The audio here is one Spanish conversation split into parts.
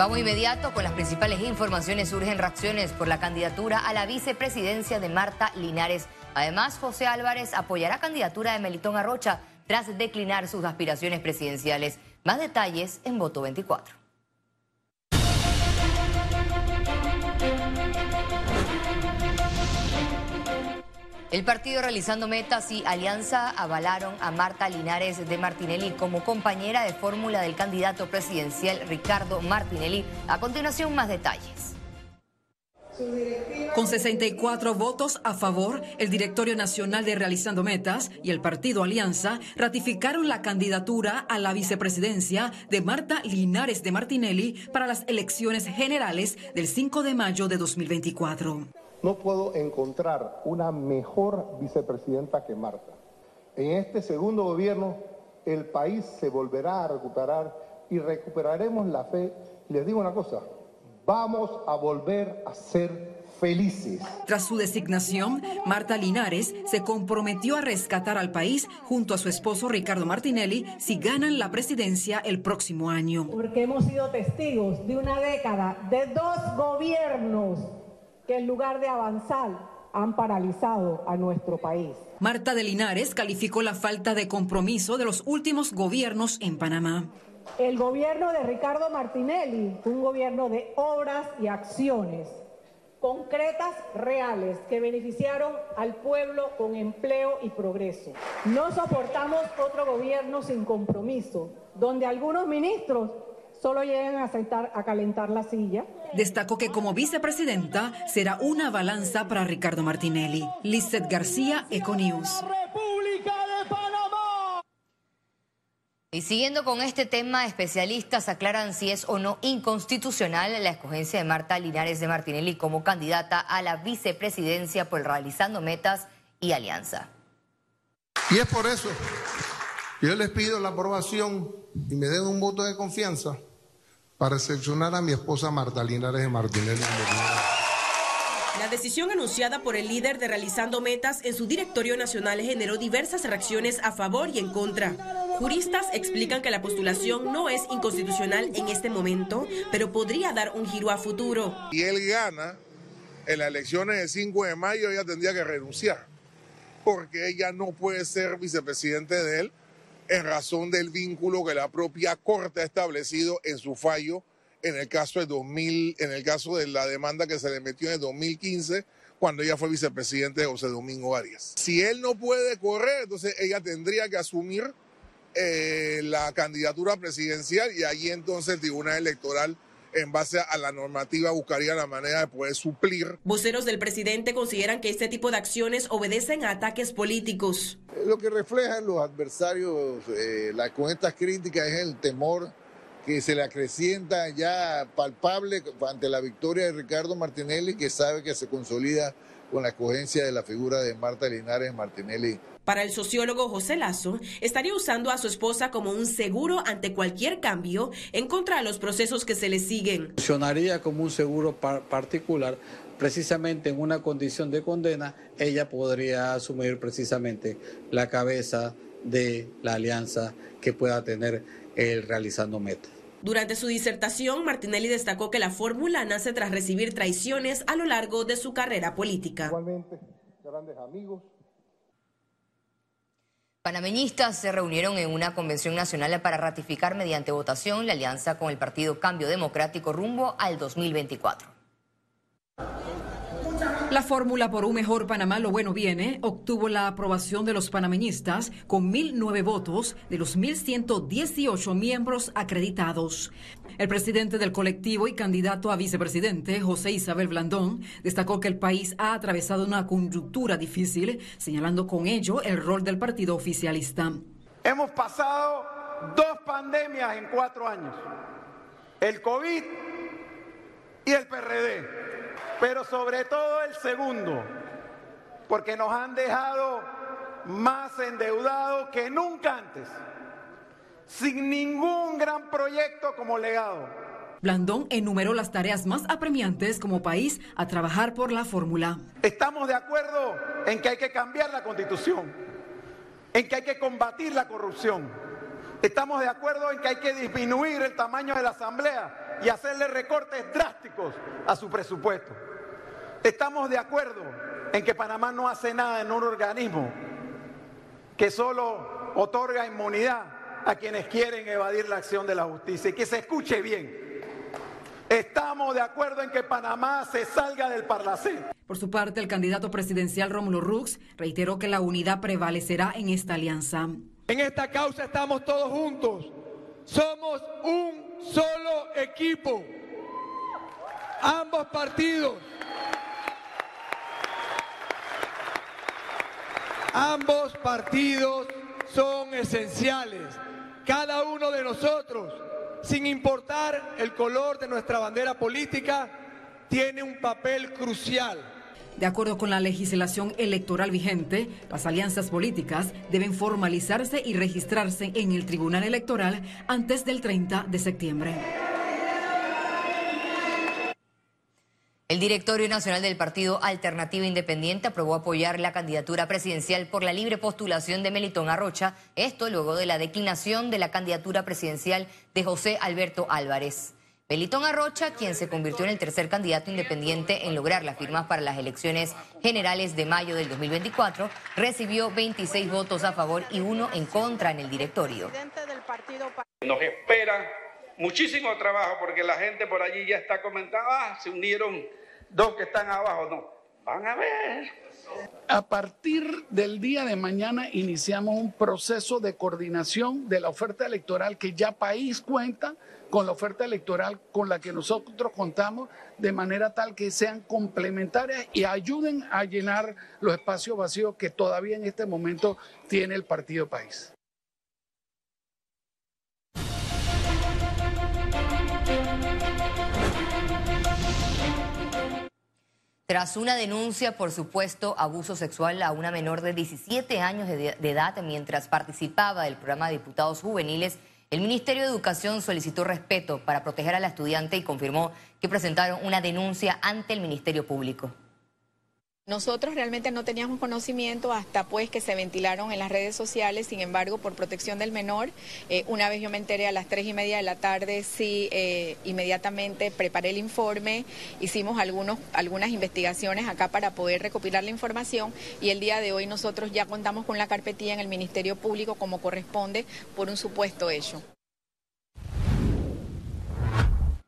Vamos inmediato con las principales informaciones. Surgen reacciones por la candidatura a la vicepresidencia de Marta Linares. Además, José Álvarez apoyará candidatura de Melitón Arrocha tras declinar sus aspiraciones presidenciales. Más detalles en Voto 24. El partido Realizando Metas y Alianza avalaron a Marta Linares de Martinelli como compañera de fórmula del candidato presidencial Ricardo Martinelli. A continuación, más detalles. Con 64 votos a favor, el Directorio Nacional de Realizando Metas y el Partido Alianza ratificaron la candidatura a la vicepresidencia de Marta Linares de Martinelli para las elecciones generales del 5 de mayo de 2024. No puedo encontrar una mejor vicepresidenta que Marta. En este segundo gobierno, el país se volverá a recuperar y recuperaremos la fe. Les digo una cosa, vamos a volver a ser felices. Tras su designación, Marta Linares se comprometió a rescatar al país junto a su esposo Ricardo Martinelli si ganan la presidencia el próximo año. Porque hemos sido testigos de una década de dos gobiernos que en lugar de avanzar han paralizado a nuestro país. Marta de Linares calificó la falta de compromiso de los últimos gobiernos en Panamá. El gobierno de Ricardo Martinelli fue un gobierno de obras y acciones concretas, reales, que beneficiaron al pueblo con empleo y progreso. No soportamos otro gobierno sin compromiso, donde algunos ministros solo lleguen a, sentar, a calentar la silla. Destacó que como vicepresidenta será una balanza para Ricardo Martinelli. Lizeth García, Econews. Y siguiendo con este tema, especialistas aclaran si es o no inconstitucional la escogencia de Marta Linares de Martinelli como candidata a la vicepresidencia por Realizando Metas y Alianza. Y es por eso, yo les pido la aprobación y me den un voto de confianza para seleccionar a mi esposa Marta Linares de Martinelli. La decisión anunciada por el líder de Realizando Metas en su directorio nacional generó diversas reacciones a favor y en contra. Juristas explican que la postulación no es inconstitucional en este momento, pero podría dar un giro a futuro. Si él gana en las elecciones del 5 de mayo, ella tendría que renunciar, porque ella no puede ser vicepresidente de él en razón del vínculo que la propia Corte ha establecido en su fallo en el caso de 2000, en el caso de la demanda que se le metió en el 2015 cuando ella fue vicepresidente de José Domingo Arias. Si él no puede correr, entonces ella tendría que asumir eh, la candidatura presidencial y allí entonces el Tribunal Electoral en base a la normativa buscaría la manera de poder suplir. Voceros del presidente consideran que este tipo de acciones obedecen a ataques políticos. Lo que reflejan los adversarios eh, la, con estas críticas es el temor que se le acrecienta ya palpable ante la victoria de Ricardo Martinelli, que sabe que se consolida con la escogencia de la figura de Marta Linares Martinelli para el sociólogo José Lazo, estaría usando a su esposa como un seguro ante cualquier cambio en contra de los procesos que se le siguen. Funcionaría como un seguro particular, precisamente en una condición de condena, ella podría asumir precisamente la cabeza de la alianza que pueda tener el realizando meta. Durante su disertación, Martinelli destacó que la fórmula nace tras recibir traiciones a lo largo de su carrera política. Igualmente, grandes amigos Panameñistas se reunieron en una convención nacional para ratificar mediante votación la alianza con el Partido Cambio Democrático rumbo al 2024. La fórmula por un mejor Panamá, lo bueno viene, obtuvo la aprobación de los panameñistas con 1.009 votos de los 1.118 miembros acreditados. El presidente del colectivo y candidato a vicepresidente, José Isabel Blandón, destacó que el país ha atravesado una coyuntura difícil, señalando con ello el rol del partido oficialista. Hemos pasado dos pandemias en cuatro años, el COVID y el PRD pero sobre todo el segundo, porque nos han dejado más endeudados que nunca antes, sin ningún gran proyecto como legado. Blandón enumeró las tareas más apremiantes como país a trabajar por la fórmula. Estamos de acuerdo en que hay que cambiar la constitución, en que hay que combatir la corrupción. Estamos de acuerdo en que hay que disminuir el tamaño de la asamblea y hacerle recortes drásticos a su presupuesto. Estamos de acuerdo en que Panamá no hace nada en un organismo que solo otorga inmunidad a quienes quieren evadir la acción de la justicia. Y que se escuche bien. Estamos de acuerdo en que Panamá se salga del Parlacén. Por su parte, el candidato presidencial Rómulo Rux reiteró que la unidad prevalecerá en esta alianza. En esta causa estamos todos juntos. Somos un solo equipo. Ambos partidos. Ambos partidos son esenciales. Cada uno de nosotros, sin importar el color de nuestra bandera política, tiene un papel crucial. De acuerdo con la legislación electoral vigente, las alianzas políticas deben formalizarse y registrarse en el Tribunal Electoral antes del 30 de septiembre. El Directorio Nacional del Partido Alternativa Independiente aprobó apoyar la candidatura presidencial por la libre postulación de Melitón Arrocha, esto luego de la declinación de la candidatura presidencial de José Alberto Álvarez. Melitón Arrocha, quien se convirtió en el tercer candidato independiente en lograr las firmas para las elecciones generales de mayo del 2024, recibió 26 votos a favor y uno en contra en el directorio. Nos espera muchísimo trabajo porque la gente por allí ya está comentando, ah, se unieron dos que están abajo, no. Van a ver. A partir del día de mañana iniciamos un proceso de coordinación de la oferta electoral que ya país cuenta con la oferta electoral con la que nosotros contamos de manera tal que sean complementarias y ayuden a llenar los espacios vacíos que todavía en este momento tiene el partido país. Tras una denuncia por supuesto abuso sexual a una menor de 17 años de, edad mientras participaba del programa de diputados juveniles, el Ministerio de Educación solicitó respeto para proteger a la estudiante y confirmó que presentaron una denuncia ante el Ministerio Público. Nosotros realmente no teníamos conocimiento hasta pues que se ventilaron en las redes sociales, sin embargo, por protección del menor, eh, una vez yo me enteré a las tres y media de la tarde, sí, eh, inmediatamente preparé el informe, hicimos algunas investigaciones acá para poder recopilar la información y el día de hoy nosotros ya contamos con la carpetilla en el Ministerio Público como corresponde por un supuesto hecho.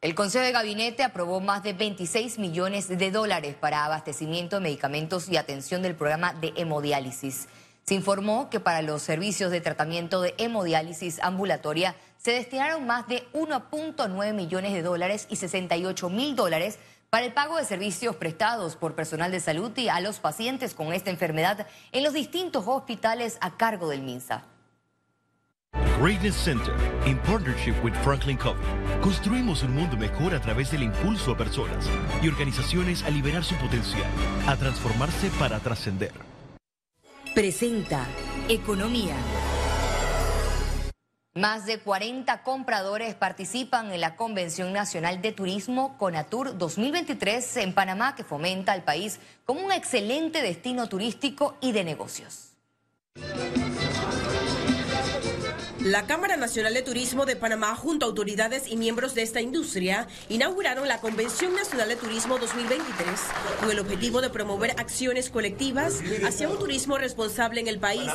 El Consejo de Gabinete aprobó más de 26 millones de dólares para abastecimiento de medicamentos y atención del programa de hemodiálisis. Se informó que para los servicios de tratamiento de hemodiálisis ambulatoria se destinaron más de 1.9 millones de dólares y 68 mil dólares para el pago de servicios prestados por personal de salud y a los pacientes con esta enfermedad en los distintos hospitales a cargo del MINSA. Greatness Center, in partnership with Franklin Covey, construimos un mundo mejor a través del impulso a personas y organizaciones a liberar su potencial, a transformarse para trascender. Presenta Economía. Más de 40 compradores participan en la Convención Nacional de Turismo Conatur 2023 en Panamá, que fomenta al país como un excelente destino turístico y de negocios. La Cámara Nacional de Turismo de Panamá, junto a autoridades y miembros de esta industria, inauguraron la Convención Nacional de Turismo 2023 con el objetivo de promover acciones colectivas hacia un turismo responsable en el país.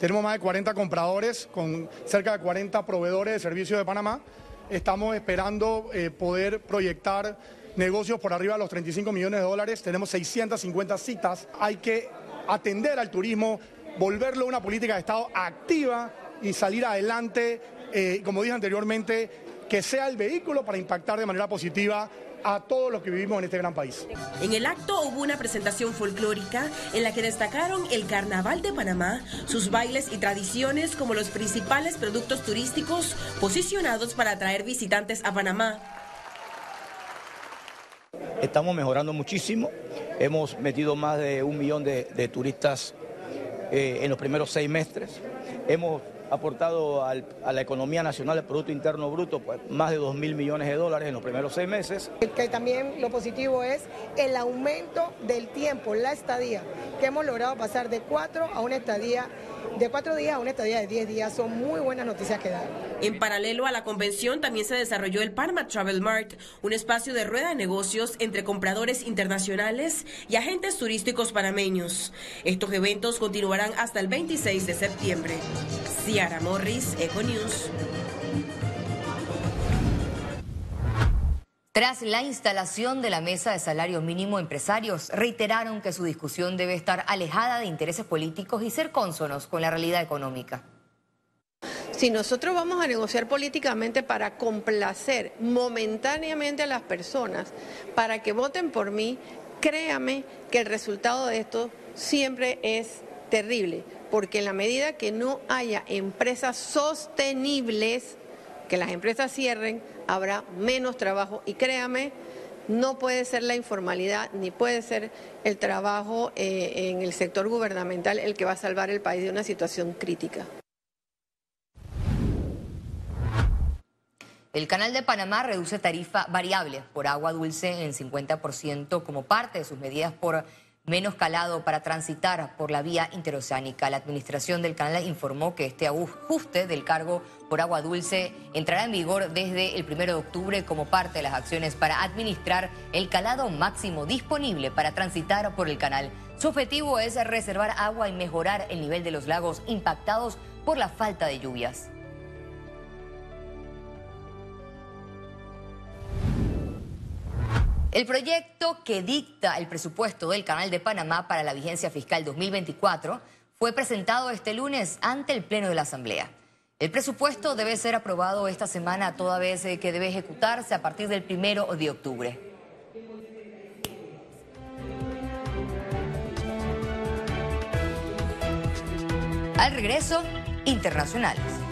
Tenemos más de 40 compradores con cerca de 40 proveedores de servicios de Panamá. Estamos esperando eh, poder proyectar negocios por arriba de los 35 millones de dólares. Tenemos 650 citas. Hay que atender al turismo, volverlo una política de Estado activa y salir adelante, eh, como dije anteriormente, que sea el vehículo para impactar de manera positiva a todos los que vivimos en este gran país. En el acto hubo una presentación folclórica en la que destacaron el Carnaval de Panamá, sus bailes y tradiciones como los principales productos turísticos posicionados para atraer visitantes a Panamá. Estamos mejorando muchísimo, hemos metido más de un millón de, turistas eh, en los primeros seis meses, hemos aportado a la economía nacional el Producto Interno Bruto pues, más de 2 mil millones de dólares en los primeros seis meses. Que también lo positivo es el aumento del tiempo, la estadía, que hemos logrado pasar de cuatro a una estadía de cuatro días a una estadía de diez días son muy buenas noticias que dar. En paralelo a la convención también se desarrolló el Panama Travel Mart, un espacio de rueda de negocios entre compradores internacionales y agentes turísticos panameños. Estos eventos continuarán hasta el 26 de septiembre. Ciara Morris, Eco News. Tras la instalación de la mesa de salario mínimo, empresarios reiteraron que su discusión debe estar alejada de intereses políticos y ser cónsonos con la realidad económica. Si nosotros vamos a negociar políticamente para complacer momentáneamente a las personas, para que voten por mí, créame que el resultado de esto siempre es terrible, porque en la medida que no haya empresas sostenibles, que las empresas cierren, habrá menos trabajo y créame, no puede ser la informalidad ni puede ser el trabajo eh, en el sector gubernamental el que va a salvar el país de una situación crítica. El Canal de Panamá reduce tarifa variable por agua dulce en 50% como parte de sus medidas por menos calado para transitar por la vía interoceánica. La administración del canal informó que este ajuste del cargo por agua dulce entrará en vigor desde el 1 de octubre como parte de las acciones para administrar el calado máximo disponible para transitar por el canal. Su objetivo es reservar agua y mejorar el nivel de los lagos impactados por la falta de lluvias. El proyecto que dicta el presupuesto del Canal de Panamá para la vigencia fiscal 2024 fue presentado este lunes ante el Pleno de la Asamblea. El presupuesto debe ser aprobado esta semana toda vez que debe ejecutarse a partir del primero de octubre. Al regreso, internacionales.